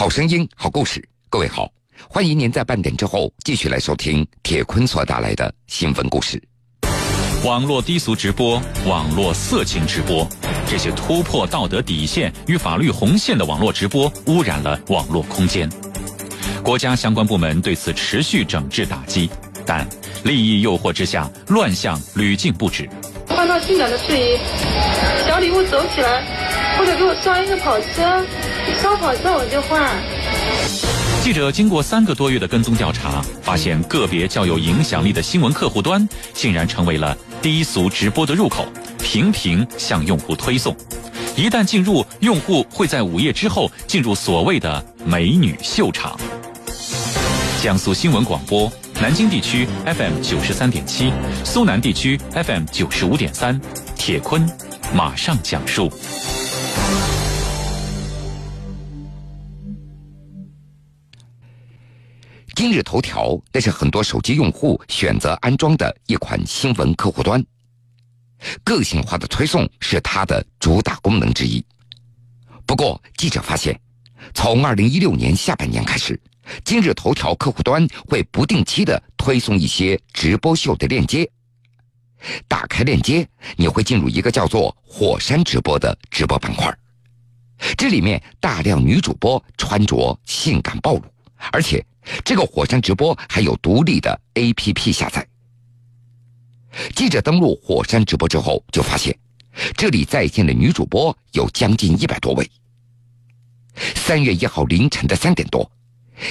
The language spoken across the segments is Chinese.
好声音，好故事。各位好，欢迎您在半点之后继续来收听铁坤所带来的新闻故事。网络低俗直播、网络色情直播，这些突破道德底线与法律红线的网络直播，污染了网络空间。国家相关部门对此持续整治打击，但利益诱惑之下，乱象屡禁不止。换套性感的睡衣，小礼物走起来，或者给我刷一个跑车。刷跑车我就换。记者经过三个多月的跟踪调查，发现个别较有影响力的新闻客户端，竟然成为了低俗直播的入口，频频向用户推送。一旦进入，用户会在午夜之后进入所谓的美女秀场。江苏新闻广播，南京地区 FM 九十三点七，苏南地区 FM 九十五点三，铁坤马上讲述。今日头条，那是很多手机用户选择安装的一款新闻客户端。个性化的推送是它的主打功能之一。不过，记者发现，从二零一六年下半年开始，今日头条客户端会不定期的推送一些直播秀的链接。打开链接，你会进入一个叫做“火山直播”的直播板块，这里面大量女主播穿着性感暴露，而且。这个火山直播还有独立的 APP 下载。记者登录火山直播之后，就发现这里在线的女主播有将近一百多位。三月一号凌晨的三点多，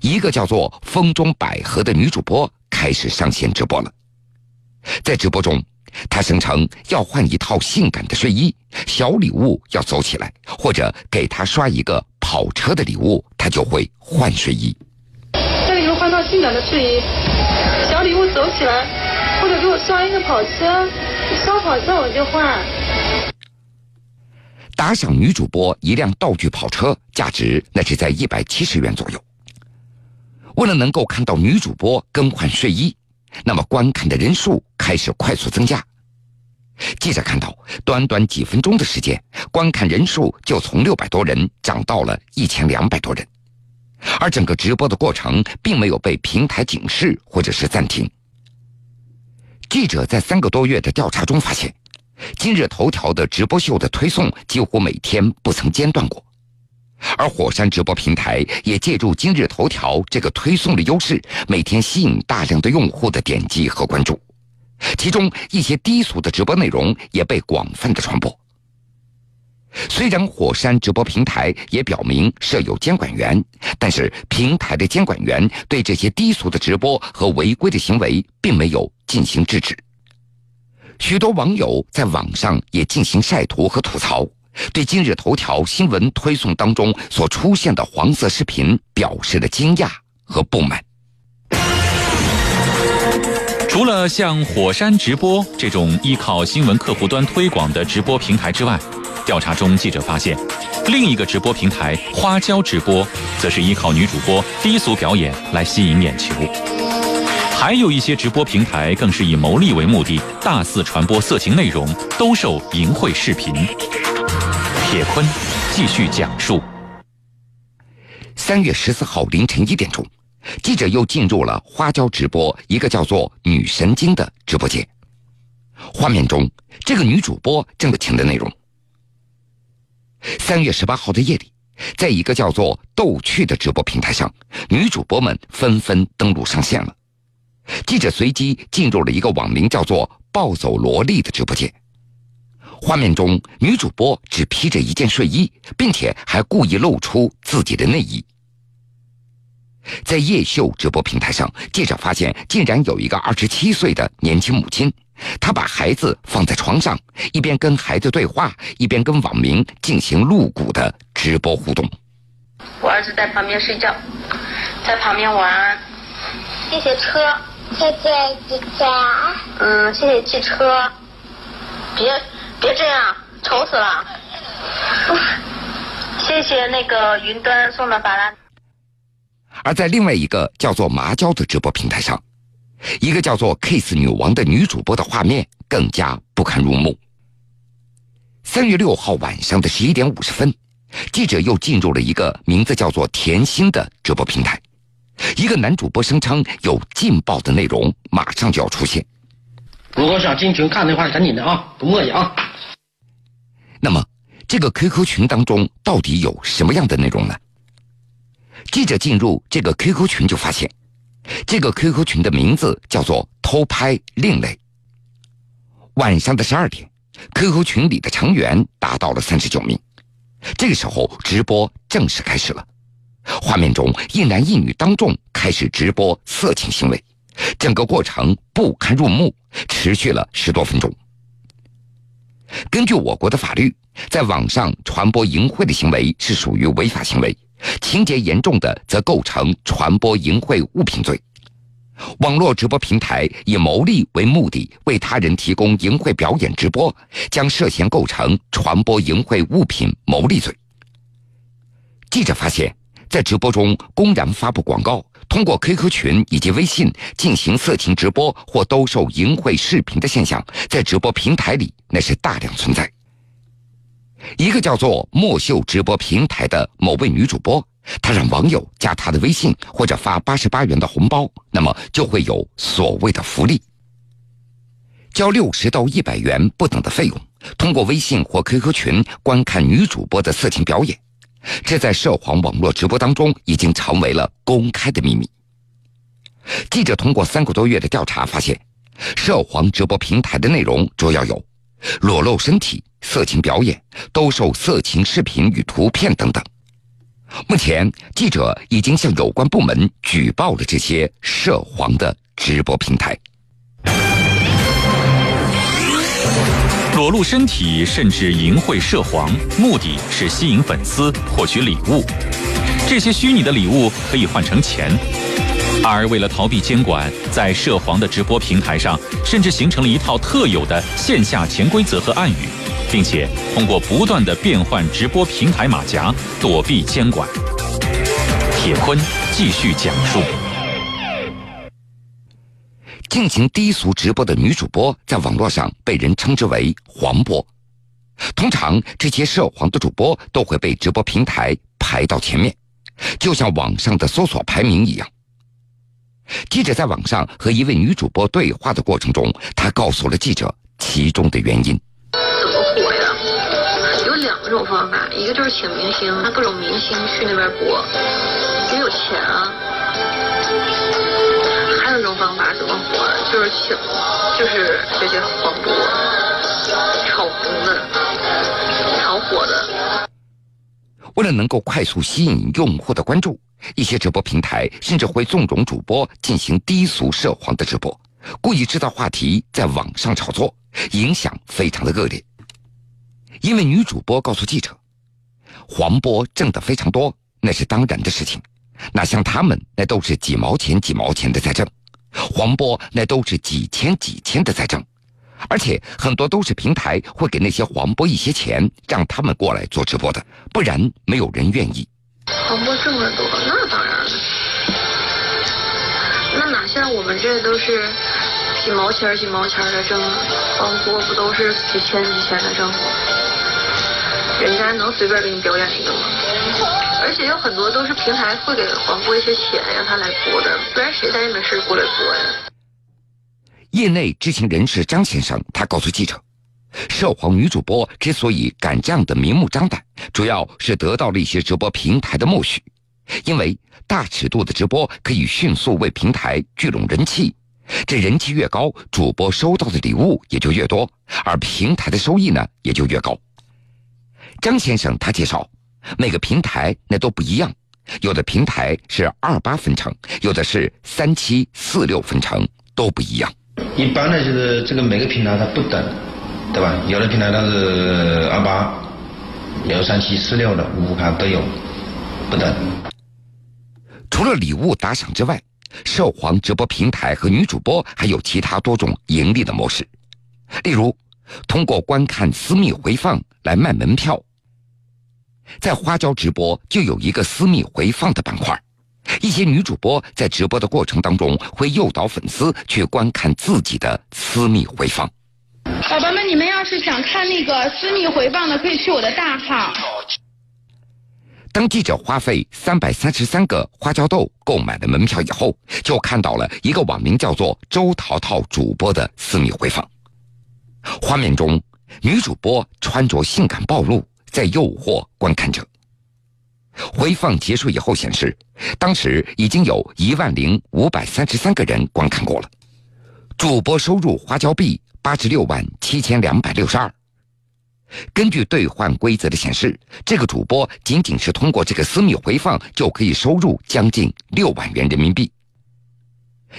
一个叫做“风中百合”的女主播开始上线直播了。在直播中，她声称要换一套性感的睡衣，小礼物要走起来，或者给她刷一个跑车的礼物，她就会换睡衣。换套性感的睡衣，小礼物走起来，或者给我刷一个跑车，刷跑车我就换。打赏女主播一辆道具跑车，价值那是在一百七十元左右。为了能够看到女主播更换睡衣，那么观看的人数开始快速增加。记者看到，短短几分钟的时间，观看人数就从六百多人涨到了一千两百多人。而整个直播的过程并没有被平台警示或者是暂停。记者在三个多月的调查中发现，今日头条的直播秀的推送几乎每天不曾间断过，而火山直播平台也借助今日头条这个推送的优势，每天吸引大量的用户的点击和关注，其中一些低俗的直播内容也被广泛的传播。虽然火山直播平台也表明设有监管员，但是平台的监管员对这些低俗的直播和违规的行为并没有进行制止。许多网友在网上也进行晒图和吐槽，对今日头条新闻推送当中所出现的黄色视频表示了惊讶和不满。除了像火山直播这种依靠新闻客户端推广的直播平台之外，调查中，记者发现，另一个直播平台花椒直播，则是依靠女主播低俗表演来吸引眼球。还有一些直播平台更是以牟利为目的，大肆传播色情内容，兜售淫秽视频。铁坤继续讲述。三月十四号凌晨一点钟，记者又进入了花椒直播一个叫做“女神经”的直播间。画面中，这个女主播正在听的内容。三月十八号的夜里，在一个叫做“逗趣”的直播平台上，女主播们纷纷登录上线了。记者随机进入了一个网名叫做“暴走萝莉”的直播间。画面中，女主播只披着一件睡衣，并且还故意露出自己的内衣。在夜秀直播平台上，记者发现竟然有一个二十七岁的年轻母亲。他把孩子放在床上，一边跟孩子对话，一边跟网民进行露骨的直播互动。我儿子在旁边睡觉，在旁边玩。谢谢车，谢谢汽车。嗯，谢谢汽车。别别这样，丑死了。谢谢那个云端送的法拉。而在另外一个叫做麻椒的直播平台上。一个叫做 “Kiss 女王”的女主播的画面更加不堪入目。三月六号晚上的十一点五十分，记者又进入了一个名字叫做“甜心”的直播平台。一个男主播声称有劲爆的内容马上就要出现。如果想进群看的话，赶紧的啊，不墨迹啊。那么，这个 QQ 群当中到底有什么样的内容呢？记者进入这个 QQ 群就发现，这个 QQ 群的名字叫做“偷拍另类”。晚上的十二点，QQ 群里的成员达到了三十九名。这个时候，直播正式开始了。画面中，一男一女当众开始直播色情行为，整个过程不堪入目，持续了十多分钟。根据我国的法律，在网上传播淫秽的行为是属于违法行为，情节严重的则构成传播淫秽物品罪。网络直播平台以牟利为目的为他人提供淫秽表演直播，将涉嫌构成传播淫秽物品牟利罪。记者发现，在直播中公然发布广告，通过 QQ 群以及微信进行色情直播或兜售淫秽视频的现象，在直播平台里那是大量存在。一个叫做“莫秀”直播平台的某位女主播。她让网友加她的微信或者发八十八元的红包，那么就会有所谓的福利。交六十到一百元不等的费用，通过微信或 QQ 群观看女主播的色情表演，这在涉黄网络直播当中已经成为了公开的秘密。记者通过三个多月的调查发现，涉黄直播平台的内容主要有裸露身体、色情表演、兜售色情视频与图片等等。目前，记者已经向有关部门举报了这些涉黄的直播平台。裸露身体甚至淫秽涉黄，目的是吸引粉丝获取礼物。这些虚拟的礼物可以换成钱，而为了逃避监管，在涉黄的直播平台上，甚至形成了一套特有的线下潜规则和暗语。并且通过不断的变换直播平台马甲躲避监管。铁坤继续讲述：进行低俗直播的女主播在网络上被人称之为“黄播”。通常这些涉黄的主播都会被直播平台排到前面，就像网上的搜索排名一样。记者在网上和一位女主播对话的过程中，她告诉了记者其中的原因。种方法，一个就是请明星，让各种明星去那边播，也有钱啊。还有一种方法怎么火？就是请，就是这些黄播，炒红的，炒火的。为了能够快速吸引用户的关注，一些直播平台甚至会纵容主播进行低俗涉黄的直播，故意制造话题在网上炒作，影响非常的恶劣。因为女主播告诉记者，黄波挣得非常多，那是当然的事情。那像他们，那都是几毛钱几毛钱的在挣；黄波那都是几千几千的在挣，而且很多都是平台会给那些黄波一些钱，让他们过来做直播的，不然没有人愿意。黄波挣得多，那当然了。那哪像我们这都是几毛钱几毛钱的挣，黄波不都是几千几千的挣吗？人家能随便给你表演一个吗？而且有很多都是平台会给黄播一些钱让他来播的，不然谁带没事过来播呀？业内知情人士张先生他告诉记者，涉黄女主播之所以敢这样的明目张胆，主要是得到了一些直播平台的默许，因为大尺度的直播可以迅速为平台聚拢人气，这人气越高，主播收到的礼物也就越多，而平台的收益呢也就越高。张先生他介绍，每个平台那都不一样，有的平台是二八分成，有的是三七四六分成，都不一样。一般呢就是这个每个平台它不等，对吧？有的平台它是二八，有三七四六的，五卡都有，不等。除了礼物打赏之外，涉黄直播平台和女主播还有其他多种盈利的模式，例如。通过观看私密回放来卖门票，在花椒直播就有一个私密回放的板块，一些女主播在直播的过程当中会诱导粉丝去观看自己的私密回放。宝宝们，你们要是想看那个私密回放的，可以去我的大号。当记者花费三百三十三个花椒豆购买了门票以后，就看到了一个网名叫做“周淘淘”主播的私密回放。画面中，女主播穿着性感暴露，在诱惑观看者。回放结束以后显示，当时已经有一万零五百三十三个人观看过了。主播收入花椒币八十六万七千两百六十二。根据兑换规则的显示，这个主播仅仅是通过这个私密回放就可以收入将近六万元人民币。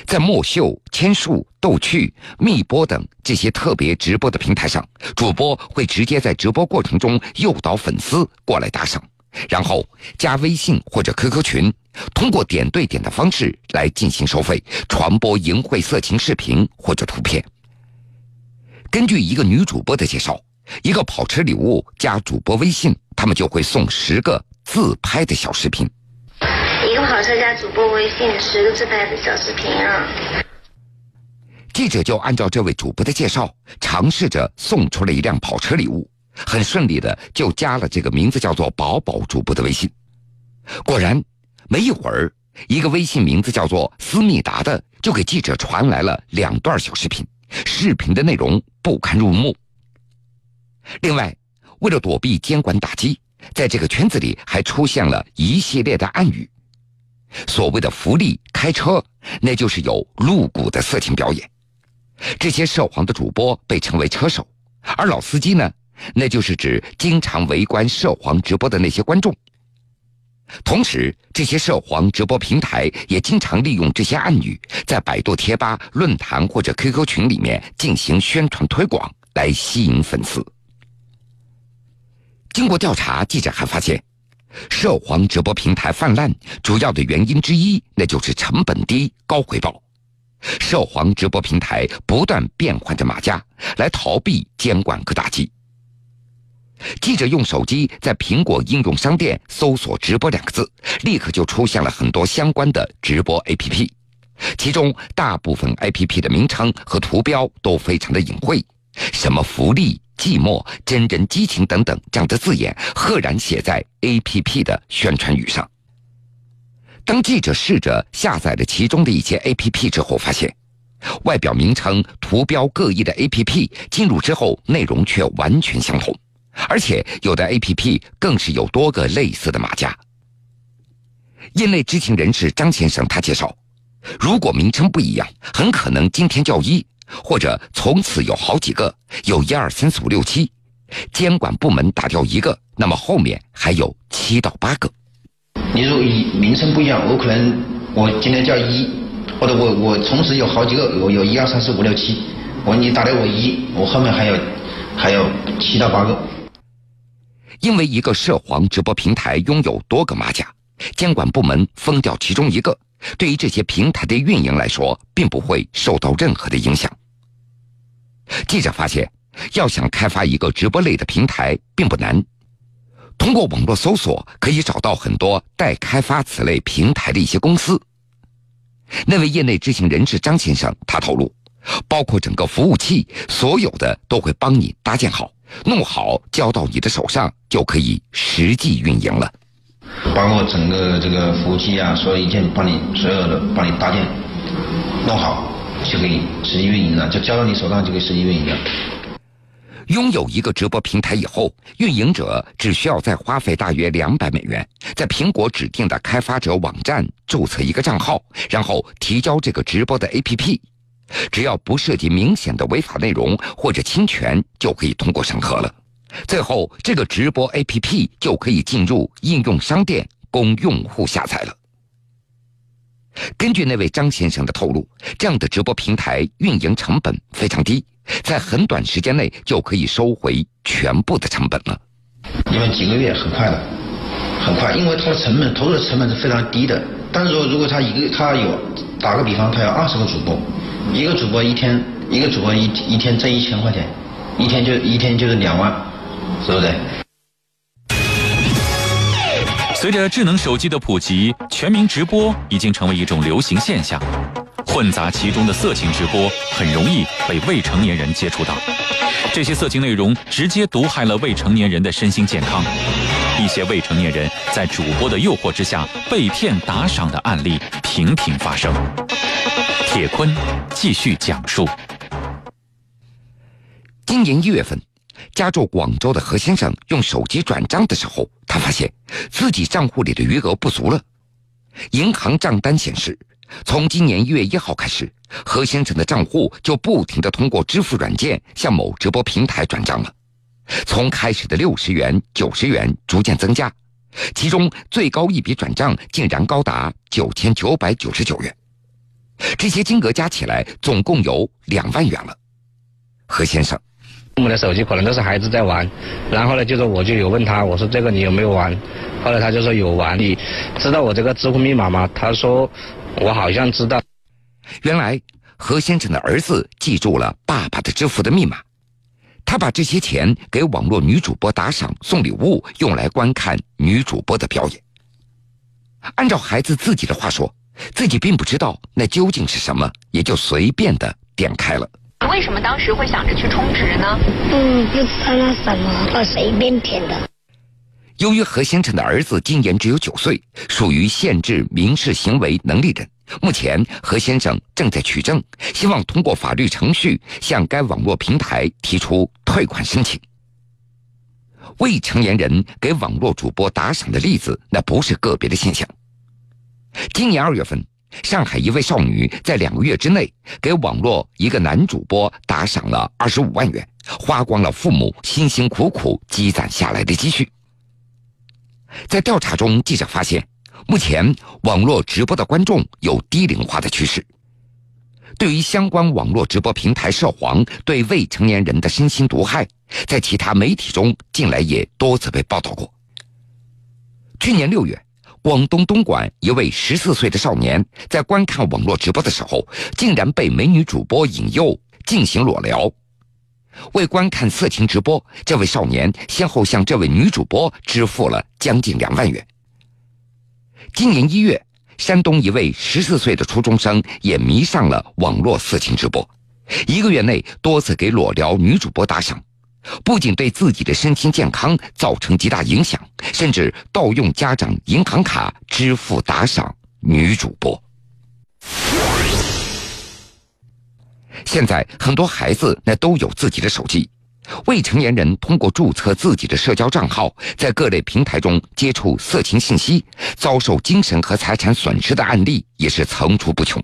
在墨秀、千树、逗趣、蜜播等这些特别直播的平台上，主播会直接在直播过程中诱导粉丝过来打赏，然后加微信或者 QQ 群，通过点对点的方式来进行收费，传播淫秽色情视频或者图片。根据一个女主播的介绍。一个跑车礼物加主播微信，他们就会送十个自拍的小视频。加主播微信，十个自拍的小视频啊！记者就按照这位主播的介绍，尝试着送出了一辆跑车礼物，很顺利的就加了这个名字叫做“宝宝”主播的微信。果然，没一会儿，一个微信名字叫做“思密达”的就给记者传来了两段小视频，视频的内容不堪入目。另外，为了躲避监管打击，在这个圈子里还出现了一系列的暗语。所谓的福利开车，那就是有露骨的色情表演。这些涉黄的主播被称为车手，而老司机呢，那就是指经常围观涉黄直播的那些观众。同时，这些涉黄直播平台也经常利用这些暗语，在百度贴吧、论坛或者 QQ 群里面进行宣传推广，来吸引粉丝。经过调查，记者还发现，涉黄直播平台泛滥主要的原因之一，那就是成本低、高回报。涉黄直播平台不断变换着马甲，来逃避监管和打击。记者用手机在苹果应用商店搜索“直播”两个字，立刻就出现了很多相关的直播 APP，其中大部分 APP 的名称和图标都非常的隐晦，什么福利。寂寞、真人激情等等这样的字眼，赫然写在 A P P 的宣传语上。当记者试着下载了其中的一些 A P P 之后，发现外表名称、图标各异的 A P P 进入之后，内容却完全相同，而且有的 A P P 更是有多个类似的马甲。业内知情人士张先生他介绍，如果名称不一样，很可能今天叫一。或者从此有好几个，有一二三四五六七，监管部门打掉一个，那么后面还有七到八个。你如果一名称不一样，我可能我今天叫一，或者我我从此有好几个，我有一二三四五六七，我你打掉我一，我后面还有还有七到八个。因为一个涉黄直播平台拥有多个马甲，监管部门封掉其中一个。对于这些平台的运营来说，并不会受到任何的影响。记者发现，要想开发一个直播类的平台并不难，通过网络搜索可以找到很多待开发此类平台的一些公司。那位业内知情人士张先生他透露，包括整个服务器，所有的都会帮你搭建好、弄好，交到你的手上就可以实际运营了。包括整个这个服务器啊，所有一键帮你所有的帮你搭建弄好，就可以实际运营了，就交到你手上就可以实际运营了。拥有一个直播平台以后，运营者只需要再花费大约两百美元，在苹果指定的开发者网站注册一个账号，然后提交这个直播的 APP，只要不涉及明显的违法内容或者侵权，就可以通过审核了。最后，这个直播 APP 就可以进入应用商店供用户下载了。根据那位张先生的透露，这样的直播平台运营成本非常低，在很短时间内就可以收回全部的成本了。因为几个月很快的，很快，因为它的成本投入的成本是非常低的。但是说，如果他一个他有打个比方，他有二十个主播，一个主播一天一个主播一一天挣一千块钱，一天就一天就是两万。是不是？随着智能手机的普及，全民直播已经成为一种流行现象。混杂其中的色情直播很容易被未成年人接触到，这些色情内容直接毒害了未成年人的身心健康。一些未成年人在主播的诱惑之下被骗打赏的案例频频发生。铁坤继续讲述：今年一月份，家住广州的何先生用手机转账的时候，他发现自己账户里的余额不足了。银行账单显示，从今年一月一号开始，何先生的账户就不停的通过支付软件向某直播平台转账了。从开始的六十元、九十元逐渐增加，其中最高一笔转账竟然高达九千九百九十九元。这些金额加起来总共有两万元了。何先生，父母的手机可能都是孩子在玩，然后呢，就是我就有问他，我说这个你有没有玩？后来他就说有玩。你知道我这个支付密码吗？他说我好像知道。原来何先生的儿子记住了爸爸的支付的密码。他把这些钱给网络女主播打赏、送礼物，用来观看女主播的表演。按照孩子自己的话说，自己并不知道那究竟是什么，也就随便的点开了。为什么当时会想着去充值呢？嗯，不知道那什么，我随便填的。由于何先生的儿子今年只有九岁，属于限制民事行为能力人。目前，何先生正在取证，希望通过法律程序向该网络平台提出退款申请。未成年人给网络主播打赏的例子，那不是个别的现象。今年二月份，上海一位少女在两个月之内给网络一个男主播打赏了二十五万元，花光了父母辛辛苦苦积攒下来的积蓄。在调查中，记者发现。目前，网络直播的观众有低龄化的趋势。对于相关网络直播平台涉黄对未成年人的身心毒害，在其他媒体中近来也多次被报道过。去年六月，广东东莞一位十四岁的少年在观看网络直播的时候，竟然被美女主播引诱进行裸聊。为观看色情直播，这位少年先后向这位女主播支付了将近两万元。今年一月，山东一位十四岁的初中生也迷上了网络色情直播，一个月内多次给裸聊女主播打赏，不仅对自己的身心健康造成极大影响，甚至盗用家长银行卡支付打赏女主播。现在很多孩子那都有自己的手机。未成年人通过注册自己的社交账号，在各类平台中接触色情信息，遭受精神和财产损失的案例也是层出不穷。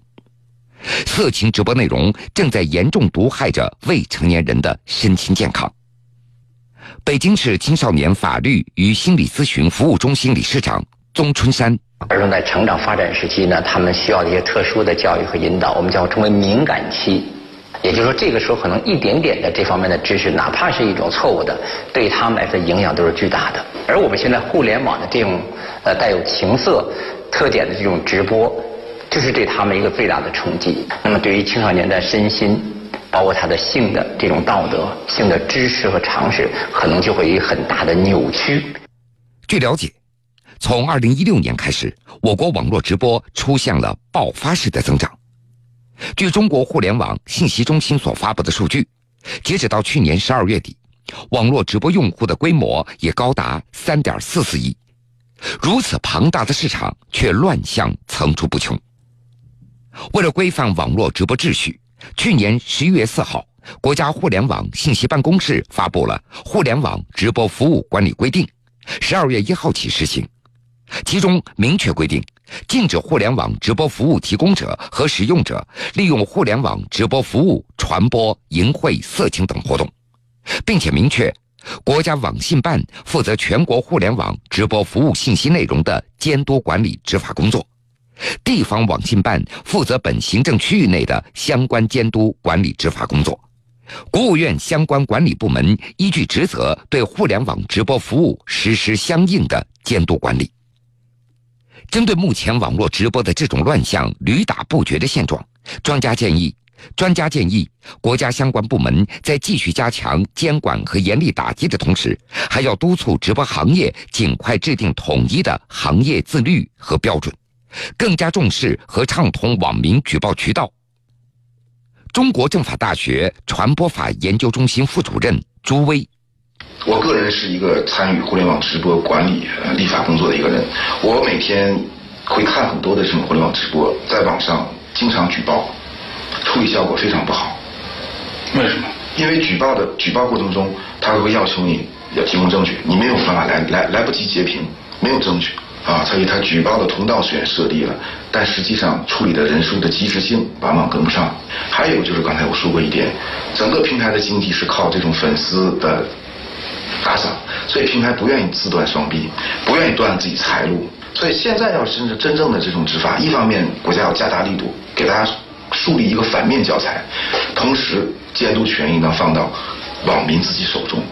色情直播内容正在严重毒害着未成年人的身心健康。北京市青少年法律与心理咨询服务中心理事长宗春山：儿童在成长发展时期呢，他们需要一些特殊的教育和引导，我们叫称为敏感期。也就是说，这个时候可能一点点的这方面的知识，哪怕是一种错误的，对他们来说影响都是巨大的。而我们现在互联网的这种呃带有情色特点的这种直播，就是对他们一个最大的冲击。那么对于青少年的身心，包括他的性的这种道德、性的知识和常识，可能就会有很大的扭曲。据了解，从二零一六年开始，我国网络直播出现了爆发式的增长。据中国互联网信息中心所发布的数据，截止到去年十二月底，网络直播用户的规模也高达三点四四亿。如此庞大的市场，却乱象层出不穷。为了规范网络直播秩序，去年十一月四号，国家互联网信息办公室发布了《互联网直播服务管理规定》，十二月一号起实行。其中明确规定，禁止互联网直播服务提供者和使用者利用互联网直播服务传播淫秽、色情等活动，并且明确，国家网信办负责全国互联网直播服务信息内容的监督管理执法工作，地方网信办负责本行政区域内的相关监督管理执法工作，国务院相关管理部门依据职责对互联网直播服务实施相应的监督管理。针对目前网络直播的这种乱象屡打不绝的现状，专家建议，专家建议国家相关部门在继续加强监管和严厉打击的同时，还要督促直播行业尽快制定统一的行业自律和标准，更加重视和畅通网民举报渠道。中国政法大学传播法研究中心副主任朱威。我个人是一个参与互联网直播管理、呃立法工作的一个人，我每天会看很多的这种互联网直播，在网上经常举报，处理效果非常不好。为什么？因为举报的举报过程中，他会要求你要提供证据，你没有办法来来来不及截屏，没有证据啊，所以他举报的通道虽然设立了，但实际上处理的人数的及时性往往跟不上。还有就是刚才我说过一点，整个平台的经济是靠这种粉丝的打赏，所以平台不愿意自断双臂，不愿意断自己财路。所以现在要真是真正的这种执法，一方面国家要加大力度，给大家树立一个反面教材，同时监督权应当放到网民自己手中。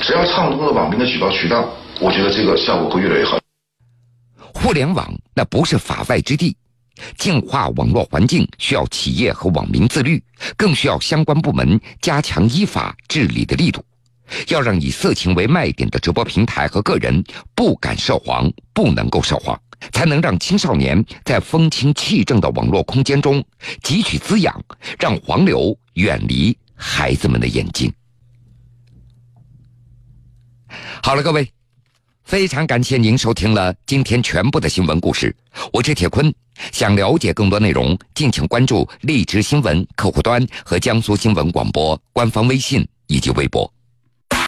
只要畅通了网民的举报渠道，我觉得这个效果会越来越好。互联网那不是法外之地，净化网络环境需要企业和网民自律，更需要相关部门加强依法治理的力度。要让以色情为卖点的直播平台和个人不敢涉黄，不能够涉黄，才能让青少年在风清气正的网络空间中汲取滋养，让黄流远离孩子们的眼睛。好了，各位，非常感谢您收听了今天全部的新闻故事，我是铁坤。想了解更多内容，敬请关注荔枝新闻客户端和江苏新闻广播官方微信以及微博。